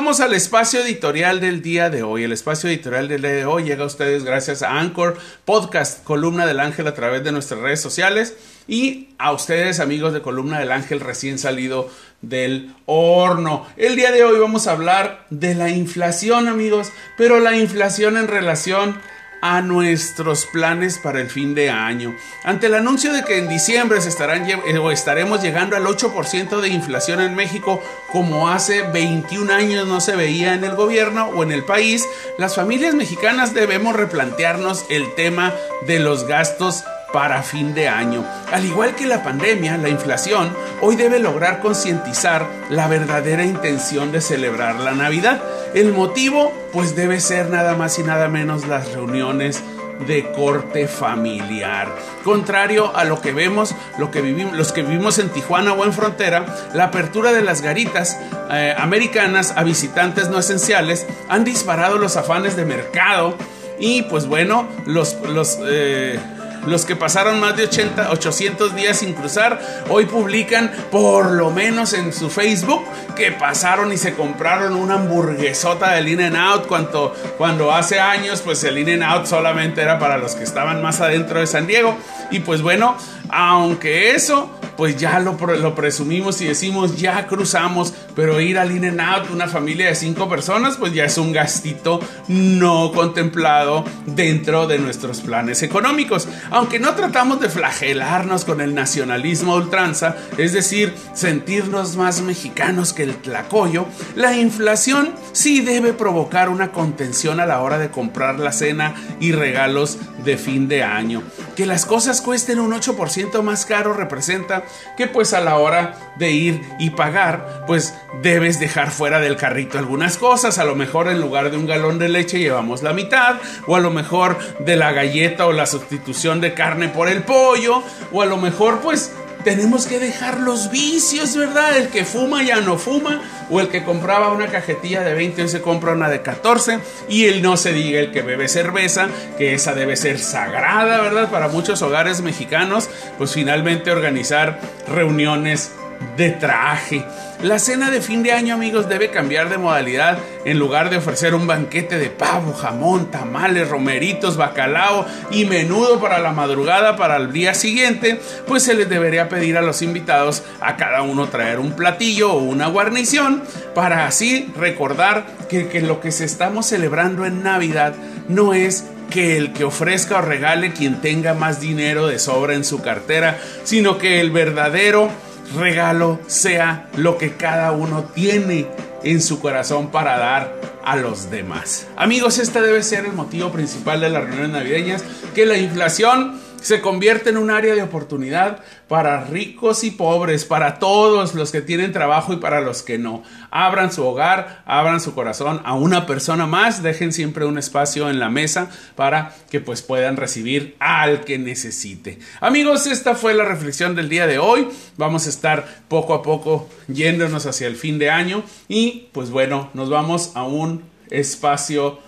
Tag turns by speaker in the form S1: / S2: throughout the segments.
S1: vamos al espacio editorial del día de hoy. El espacio editorial del día de hoy llega a ustedes gracias a Anchor Podcast, Columna del Ángel a través de nuestras redes sociales y a ustedes amigos de Columna del Ángel recién salido del horno. El día de hoy vamos a hablar de la inflación amigos, pero la inflación en relación a nuestros planes para el fin de año. Ante el anuncio de que en diciembre se estarán eh, o estaremos llegando al 8% de inflación en México, como hace 21 años no se veía en el gobierno o en el país, las familias mexicanas debemos replantearnos el tema de los gastos para fin de año. Al igual que la pandemia, la inflación hoy debe lograr concientizar la verdadera intención de celebrar la Navidad. El motivo pues debe ser nada más y nada menos las reuniones de corte familiar. Contrario a lo que vemos, lo que vivimos, los que vivimos en Tijuana o en frontera, la apertura de las garitas eh, americanas a visitantes no esenciales han disparado los afanes de mercado y pues bueno, los, los eh, los que pasaron más de 80, 800 días sin cruzar, hoy publican por lo menos en su Facebook que pasaron y se compraron una hamburguesota del In Out cuando, cuando hace años pues el In Out solamente era para los que estaban más adentro de San Diego. Y pues bueno, aunque eso pues ya lo, lo, presumimos y decimos ya cruzamos, pero ir al In Out, una familia de cinco personas, pues ya es un gastito no contemplado dentro de nuestros planes económicos. Aunque no tratamos de flagelarnos con el nacionalismo ultranza, es decir, sentirnos más mexicanos que el tlacoyo, la inflación sí debe provocar una contención a la hora de comprar la cena y regalos de fin de año. Que las cosas cuesten un 8% más caro representa que pues a la hora de ir y pagar, pues debes dejar fuera del carrito algunas cosas. A lo mejor en lugar de un galón de leche llevamos la mitad, o a lo mejor de la galleta o la sustitución de carne por el pollo, o a lo mejor pues tenemos que dejar los vicios, ¿verdad? El que fuma ya no fuma, o el que compraba una cajetilla de 20 hoy se compra una de 14, y el no se diga el que bebe cerveza, que esa debe ser sagrada, ¿verdad? Para muchos hogares mexicanos, pues finalmente organizar reuniones de traje. La cena de fin de año, amigos, debe cambiar de modalidad. En lugar de ofrecer un banquete de pavo, jamón, tamales, romeritos, bacalao y menudo para la madrugada para el día siguiente, pues se les debería pedir a los invitados a cada uno traer un platillo o una guarnición para así recordar que, lo que se estamos celebrando en Navidad no es que el que ofrezca o regale quien tenga más dinero de sobra en su cartera, sino que el verdadero regalo sea lo que cada uno tiene en su corazón para dar a los demás. Amigos, este debe ser el motivo principal de las reuniones navideñas, que la inflación se convierte en un área de oportunidad para ricos y pobres, para todos los que tienen trabajo y para los que no. Abran su hogar, abran su corazón a una persona más, dejen siempre un espacio en la mesa para que pues puedan recibir al que necesite. Amigos, esta fue la reflexión del día de hoy. Vamos a estar poco a poco yéndonos hacia el fin de año y pues bueno, nos vamos a un espacio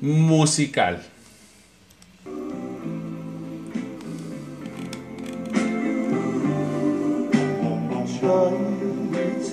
S1: musical.
S2: night.